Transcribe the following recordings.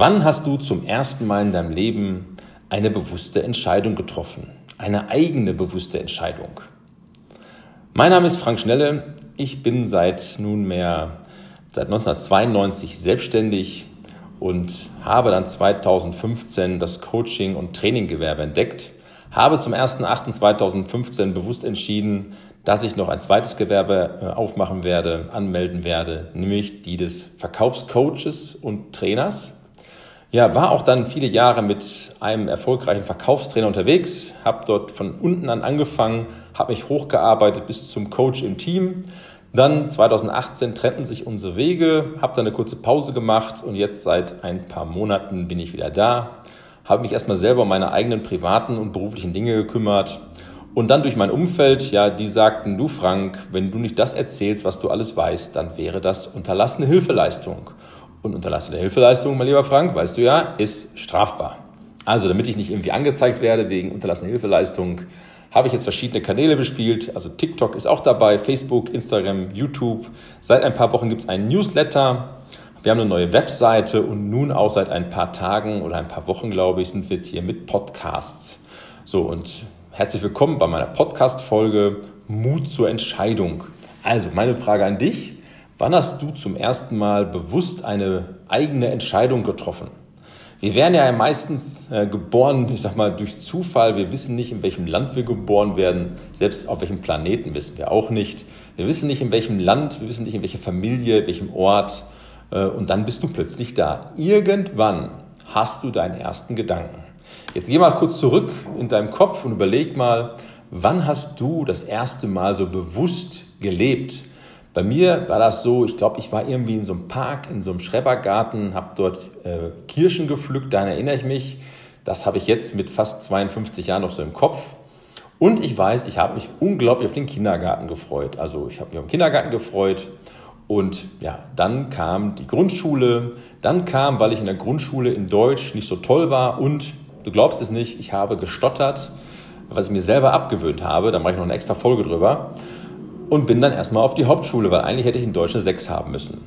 Wann hast du zum ersten Mal in deinem Leben eine bewusste Entscheidung getroffen? Eine eigene bewusste Entscheidung? Mein Name ist Frank Schnelle. Ich bin seit nunmehr seit 1992 selbstständig und habe dann 2015 das Coaching- und Traininggewerbe entdeckt. Habe zum 1.8.2015 bewusst entschieden, dass ich noch ein zweites Gewerbe äh, aufmachen werde, anmelden werde, nämlich die des Verkaufscoaches und Trainers. Ja, war auch dann viele Jahre mit einem erfolgreichen Verkaufstrainer unterwegs, habe dort von unten an angefangen, habe mich hochgearbeitet bis zum Coach im Team. Dann 2018 trennten sich unsere Wege, habe dann eine kurze Pause gemacht und jetzt seit ein paar Monaten bin ich wieder da. Habe mich erstmal selber um meine eigenen privaten und beruflichen Dinge gekümmert und dann durch mein Umfeld, ja, die sagten, du Frank, wenn du nicht das erzählst, was du alles weißt, dann wäre das unterlassene Hilfeleistung. Und unterlassene Hilfeleistung, mein lieber Frank, weißt du ja, ist strafbar. Also, damit ich nicht irgendwie angezeigt werde wegen unterlassener Hilfeleistung, habe ich jetzt verschiedene Kanäle bespielt. Also TikTok ist auch dabei, Facebook, Instagram, YouTube. Seit ein paar Wochen gibt es einen Newsletter. Wir haben eine neue Webseite und nun auch seit ein paar Tagen oder ein paar Wochen, glaube ich, sind wir jetzt hier mit Podcasts. So, und herzlich willkommen bei meiner Podcast-Folge Mut zur Entscheidung. Also, meine Frage an dich. Wann hast du zum ersten Mal bewusst eine eigene Entscheidung getroffen? Wir werden ja meistens äh, geboren, ich sag mal, durch Zufall. Wir wissen nicht, in welchem Land wir geboren werden. Selbst auf welchem Planeten wissen wir auch nicht. Wir wissen nicht, in welchem Land, wir wissen nicht, in welcher Familie, welchem Ort. Äh, und dann bist du plötzlich da. Irgendwann hast du deinen ersten Gedanken. Jetzt geh mal kurz zurück in deinem Kopf und überleg mal, wann hast du das erste Mal so bewusst gelebt? Bei mir war das so, ich glaube, ich war irgendwie in so einem Park, in so einem Schrebergarten, habe dort äh, Kirschen gepflückt, daran erinnere ich mich. Das habe ich jetzt mit fast 52 Jahren noch so im Kopf. Und ich weiß, ich habe mich unglaublich auf den Kindergarten gefreut. Also ich habe mich auf den Kindergarten gefreut. Und ja, dann kam die Grundschule. Dann kam, weil ich in der Grundschule in Deutsch nicht so toll war und du glaubst es nicht, ich habe gestottert, was ich mir selber abgewöhnt habe. Da mache ich noch eine extra Folge drüber und bin dann erstmal auf die Hauptschule, weil eigentlich hätte ich in Deutsch eine 6 haben müssen.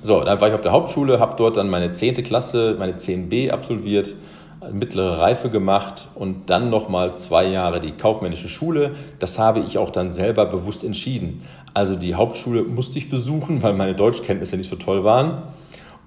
So, dann war ich auf der Hauptschule, habe dort dann meine 10. Klasse, meine 10b absolviert, mittlere Reife gemacht und dann nochmal zwei Jahre die kaufmännische Schule. Das habe ich auch dann selber bewusst entschieden. Also die Hauptschule musste ich besuchen, weil meine Deutschkenntnisse nicht so toll waren.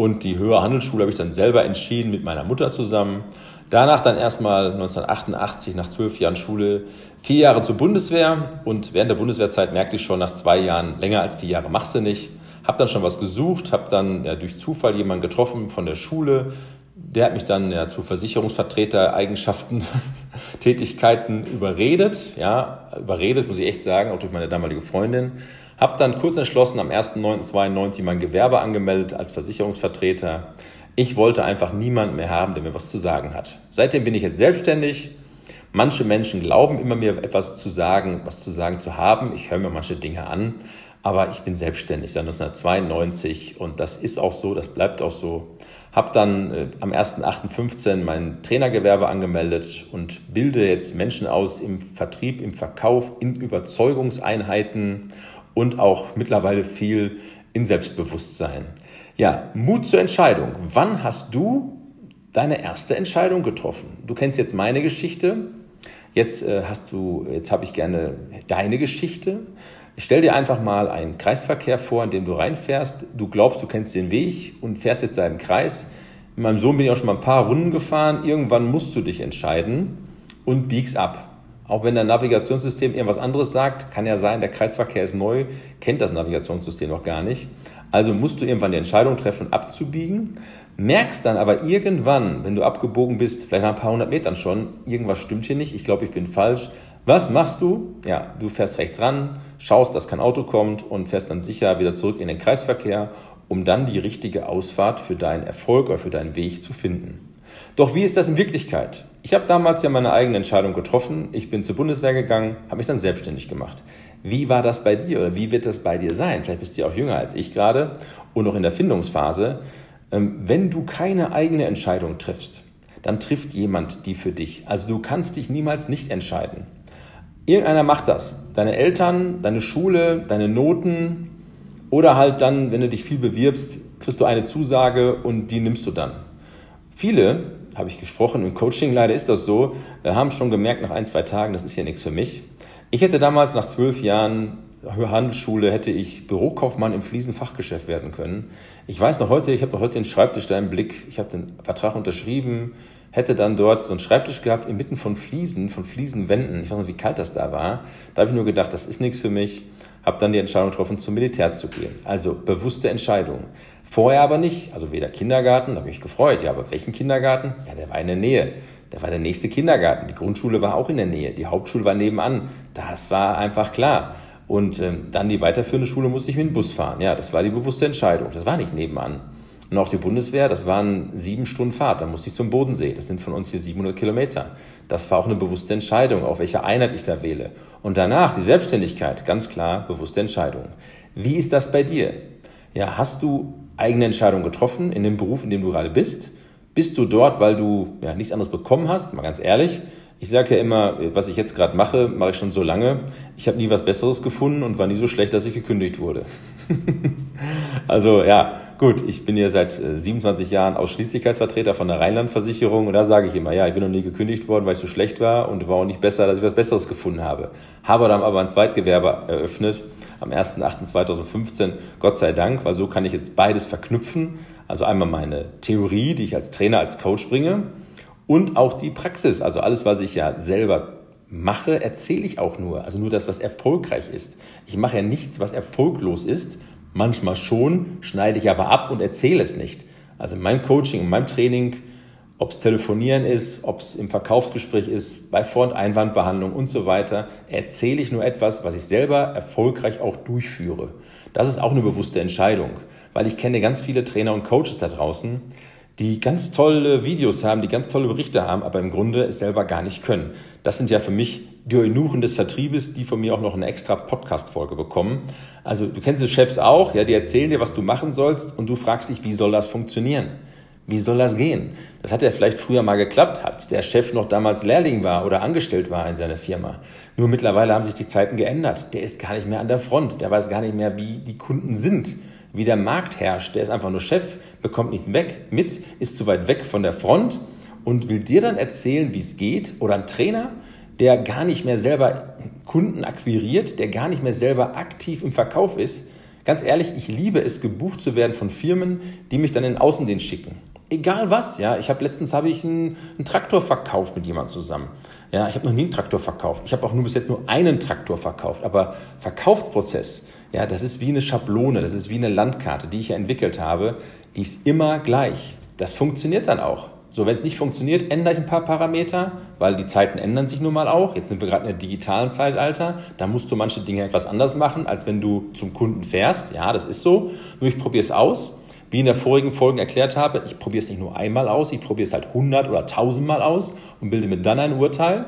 Und die höhere Handelsschule habe ich dann selber entschieden mit meiner Mutter zusammen. Danach dann erstmal 1988 nach zwölf Jahren Schule vier Jahre zur Bundeswehr und während der Bundeswehrzeit merkte ich schon nach zwei Jahren länger als vier Jahre machst du nicht. Hab dann schon was gesucht, habe dann ja, durch Zufall jemanden getroffen von der Schule. Der hat mich dann ja, zu Versicherungsvertreter-Eigenschaften, Tätigkeiten überredet. Ja, überredet, muss ich echt sagen, auch durch meine damalige Freundin. Hab dann kurz entschlossen am 1.9.92 mein Gewerbe angemeldet als Versicherungsvertreter. Ich wollte einfach niemanden mehr haben, der mir was zu sagen hat. Seitdem bin ich jetzt selbstständig. Manche Menschen glauben immer mir etwas zu sagen, was zu sagen zu haben. Ich höre mir manche Dinge an, aber ich bin selbstständig seit 1992 und das ist auch so, das bleibt auch so. Habe dann äh, am 1.8.15 mein Trainergewerbe angemeldet und bilde jetzt Menschen aus im Vertrieb, im Verkauf, in Überzeugungseinheiten und auch mittlerweile viel in Selbstbewusstsein. Ja, Mut zur Entscheidung. Wann hast du deine erste Entscheidung getroffen? Du kennst jetzt meine Geschichte. Jetzt äh, hast du, jetzt habe ich gerne deine Geschichte. Stell dir einfach mal einen Kreisverkehr vor, in dem du reinfährst. Du glaubst, du kennst den Weg und fährst jetzt seinen Kreis. Mit meinem Sohn bin ich auch schon mal ein paar Runden gefahren. Irgendwann musst du dich entscheiden und biegst ab. Auch wenn dein Navigationssystem irgendwas anderes sagt, kann ja sein, der Kreisverkehr ist neu, kennt das Navigationssystem noch gar nicht. Also musst du irgendwann die Entscheidung treffen, abzubiegen, merkst dann aber irgendwann, wenn du abgebogen bist, vielleicht nach ein paar hundert Metern schon, irgendwas stimmt hier nicht, ich glaube, ich bin falsch. Was machst du? Ja, du fährst rechts ran, schaust, dass kein Auto kommt und fährst dann sicher wieder zurück in den Kreisverkehr, um dann die richtige Ausfahrt für deinen Erfolg oder für deinen Weg zu finden. Doch wie ist das in Wirklichkeit? Ich habe damals ja meine eigene Entscheidung getroffen. Ich bin zur Bundeswehr gegangen, habe mich dann selbstständig gemacht. Wie war das bei dir oder wie wird das bei dir sein? Vielleicht bist du ja auch jünger als ich gerade und noch in der Findungsphase. Ähm, wenn du keine eigene Entscheidung triffst, dann trifft jemand die für dich. Also du kannst dich niemals nicht entscheiden. Irgendeiner macht das. Deine Eltern, deine Schule, deine Noten oder halt dann, wenn du dich viel bewirbst, kriegst du eine Zusage und die nimmst du dann. Viele, habe ich gesprochen, im Coaching leider ist das so, haben schon gemerkt nach ein, zwei Tagen, das ist ja nichts für mich. Ich hätte damals nach zwölf Jahren Handelsschule hätte ich Bürokaufmann im Fliesenfachgeschäft werden können. Ich weiß noch heute, ich habe noch heute den Schreibtisch da im Blick. Ich habe den Vertrag unterschrieben, hätte dann dort so einen Schreibtisch gehabt inmitten von Fliesen, von Fliesenwänden. Ich weiß noch, wie kalt das da war. Da habe ich nur gedacht, das ist nichts für mich. Habe dann die Entscheidung getroffen, zum Militär zu gehen. Also bewusste Entscheidung. Vorher aber nicht. Also weder Kindergarten, da habe ich mich gefreut. Ja, aber welchen Kindergarten? Ja, der war in der Nähe. Der war der nächste Kindergarten. Die Grundschule war auch in der Nähe. Die Hauptschule war nebenan. Das war einfach klar. Und ähm, dann die weiterführende Schule musste ich mit dem Bus fahren. Ja, das war die bewusste Entscheidung. Das war nicht nebenan. Und auch die Bundeswehr, das waren sieben Stunden Fahrt. Da musste ich zum Bodensee. Das sind von uns hier 700 Kilometer. Das war auch eine bewusste Entscheidung, auf welche Einheit ich da wähle. Und danach die Selbstständigkeit, ganz klar bewusste Entscheidung. Wie ist das bei dir? Ja, hast du eigene Entscheidungen getroffen in dem Beruf, in dem du gerade bist? Bist du dort, weil du ja, nichts anderes bekommen hast? Mal ganz ehrlich. Ich sage ja immer, was ich jetzt gerade mache, mache ich schon so lange. Ich habe nie was Besseres gefunden und war nie so schlecht, dass ich gekündigt wurde. also ja, gut, ich bin hier seit 27 äh, Jahren Ausschließlichkeitsvertreter von der Rheinlandversicherung und da sage ich immer, ja, ich bin noch nie gekündigt worden, weil ich so schlecht war und war auch nicht besser, dass ich was Besseres gefunden habe. Habe dann aber ein Zweitgewerbe eröffnet am 1.8.2015, Gott sei Dank, weil so kann ich jetzt beides verknüpfen. Also einmal meine Theorie, die ich als Trainer, als Coach bringe und auch die Praxis, also alles, was ich ja selber mache, erzähle ich auch nur. Also nur das, was erfolgreich ist. Ich mache ja nichts, was erfolglos ist. Manchmal schon, schneide ich aber ab und erzähle es nicht. Also in meinem Coaching, in meinem Training, ob es Telefonieren ist, ob es im Verkaufsgespräch ist, bei Vor- und Einwandbehandlung und so weiter, erzähle ich nur etwas, was ich selber erfolgreich auch durchführe. Das ist auch eine bewusste Entscheidung, weil ich kenne ganz viele Trainer und Coaches da draußen, die ganz tolle Videos haben, die ganz tolle Berichte haben, aber im Grunde es selber gar nicht können. Das sind ja für mich die Eunuchen des Vertriebes, die von mir auch noch eine extra Podcast-Folge bekommen. Also du kennst die Chefs auch, ja, die erzählen dir, was du machen sollst und du fragst dich, wie soll das funktionieren? Wie soll das gehen? Das hat ja vielleicht früher mal geklappt, als der Chef noch damals Lehrling war oder angestellt war in seiner Firma. Nur mittlerweile haben sich die Zeiten geändert. Der ist gar nicht mehr an der Front. Der weiß gar nicht mehr, wie die Kunden sind wie der Markt herrscht. Der ist einfach nur Chef, bekommt nichts weg, mit, ist zu weit weg von der Front und will dir dann erzählen, wie es geht. Oder ein Trainer, der gar nicht mehr selber Kunden akquiriert, der gar nicht mehr selber aktiv im Verkauf ist. Ganz ehrlich, ich liebe es, gebucht zu werden von Firmen, die mich dann in den Außendienst schicken. Egal was, ja. Ich habe letztens habe ich einen, einen Traktor verkauft mit jemand zusammen. Ja, ich habe noch nie einen Traktor verkauft. Ich habe auch nur bis jetzt nur einen Traktor verkauft. Aber Verkaufsprozess, ja, das ist wie eine Schablone, das ist wie eine Landkarte, die ich ja entwickelt habe. Die ist immer gleich. Das funktioniert dann auch. So, wenn es nicht funktioniert, ändere ich ein paar Parameter, weil die Zeiten ändern sich nun mal auch. Jetzt sind wir gerade in der digitalen Zeitalter. Da musst du manche Dinge etwas anders machen, als wenn du zum Kunden fährst. Ja, das ist so. Nur ich probiere es aus. Wie in der vorigen Folge erklärt habe, ich probiere es nicht nur einmal aus, ich probiere es halt 100 oder 1000 Mal aus und bilde mir dann ein Urteil.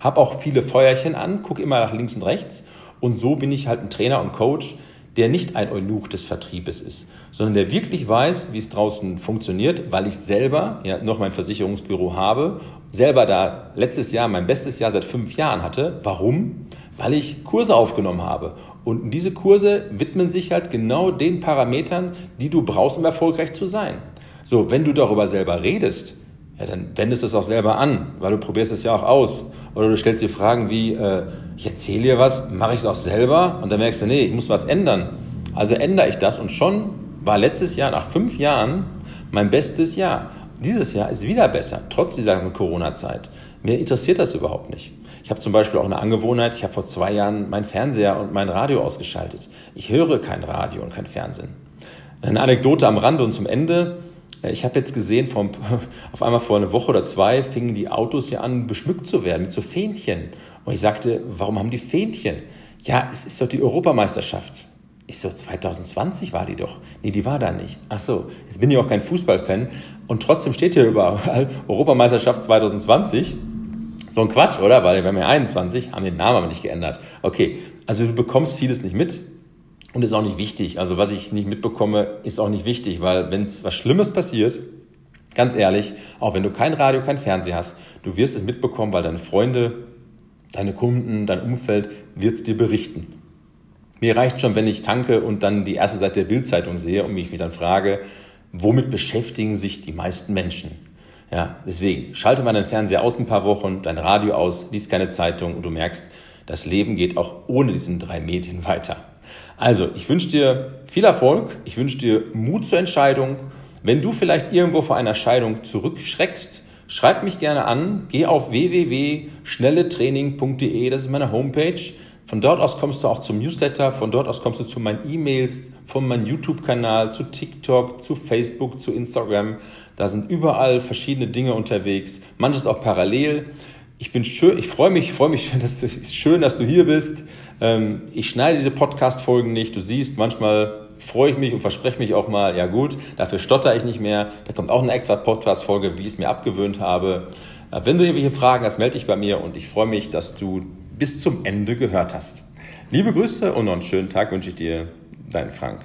Habe auch viele Feuerchen an, gucke immer nach links und rechts und so bin ich halt ein Trainer und Coach, der nicht ein Eunuch des Vertriebes ist, sondern der wirklich weiß, wie es draußen funktioniert, weil ich selber ja noch mein Versicherungsbüro habe, selber da letztes Jahr mein bestes Jahr seit fünf Jahren hatte. Warum? Weil ich Kurse aufgenommen habe. Und diese Kurse widmen sich halt genau den Parametern, die du brauchst, um erfolgreich zu sein. So, wenn du darüber selber redest, ja, dann wendest du es auch selber an, weil du probierst es ja auch aus. Oder du stellst dir Fragen wie, äh, ich erzähle dir was, mache ich es auch selber? Und dann merkst du, nee, ich muss was ändern. Also ändere ich das und schon war letztes Jahr, nach fünf Jahren, mein bestes Jahr. Dieses Jahr ist wieder besser, trotz dieser ganzen Corona-Zeit. Mir interessiert das überhaupt nicht. Ich habe zum Beispiel auch eine Angewohnheit, ich habe vor zwei Jahren mein Fernseher und mein Radio ausgeschaltet. Ich höre kein Radio und kein Fernsehen. Eine Anekdote am Rande und zum Ende. Ich habe jetzt gesehen, vom, auf einmal vor einer Woche oder zwei fingen die Autos hier an, beschmückt zu werden mit so Fähnchen. Und ich sagte, warum haben die Fähnchen? Ja, es ist doch die Europameisterschaft. Ich so, 2020 war die doch. Nee, die war da nicht. Ach so, jetzt bin ich auch kein Fußballfan. Und trotzdem steht hier überall Europameisterschaft 2020. So ein Quatsch, oder? Weil wir haben ja 21, haben den Namen aber nicht geändert. Okay, also du bekommst vieles nicht mit. Und ist auch nicht wichtig. Also was ich nicht mitbekomme, ist auch nicht wichtig, weil wenn es was Schlimmes passiert, ganz ehrlich, auch wenn du kein Radio, kein Fernseher hast, du wirst es mitbekommen, weil deine Freunde, deine Kunden, dein Umfeld wird es dir berichten. Mir reicht schon, wenn ich tanke und dann die erste Seite der Bildzeitung sehe und mich dann frage, womit beschäftigen sich die meisten Menschen? Ja, deswegen schalte mal deinen Fernseher aus ein paar Wochen, dein Radio aus, liest keine Zeitung und du merkst, das Leben geht auch ohne diesen drei Medien weiter. Also, ich wünsche dir viel Erfolg, ich wünsche dir Mut zur Entscheidung. Wenn du vielleicht irgendwo vor einer Scheidung zurückschreckst, schreib mich gerne an, geh auf www.schnelletraining.de, das ist meine Homepage. Von dort aus kommst du auch zum Newsletter, von dort aus kommst du zu meinen E-Mails, von meinem YouTube-Kanal, zu TikTok, zu Facebook, zu Instagram. Da sind überall verschiedene Dinge unterwegs, manches auch parallel. Ich bin schön, ich freue mich, freue mich, dass ist schön, dass du hier bist. Ähm, ich schneide diese Podcast-Folgen nicht. Du siehst, manchmal freue ich mich und verspreche mich auch mal, ja gut, dafür stotter ich nicht mehr. Da kommt auch eine extra Podcast-Folge, wie ich es mir abgewöhnt habe. Wenn du irgendwelche Fragen hast, melde dich bei mir und ich freue mich, dass du bis zum Ende gehört hast. Liebe Grüße und noch einen schönen Tag wünsche ich dir, dein Frank.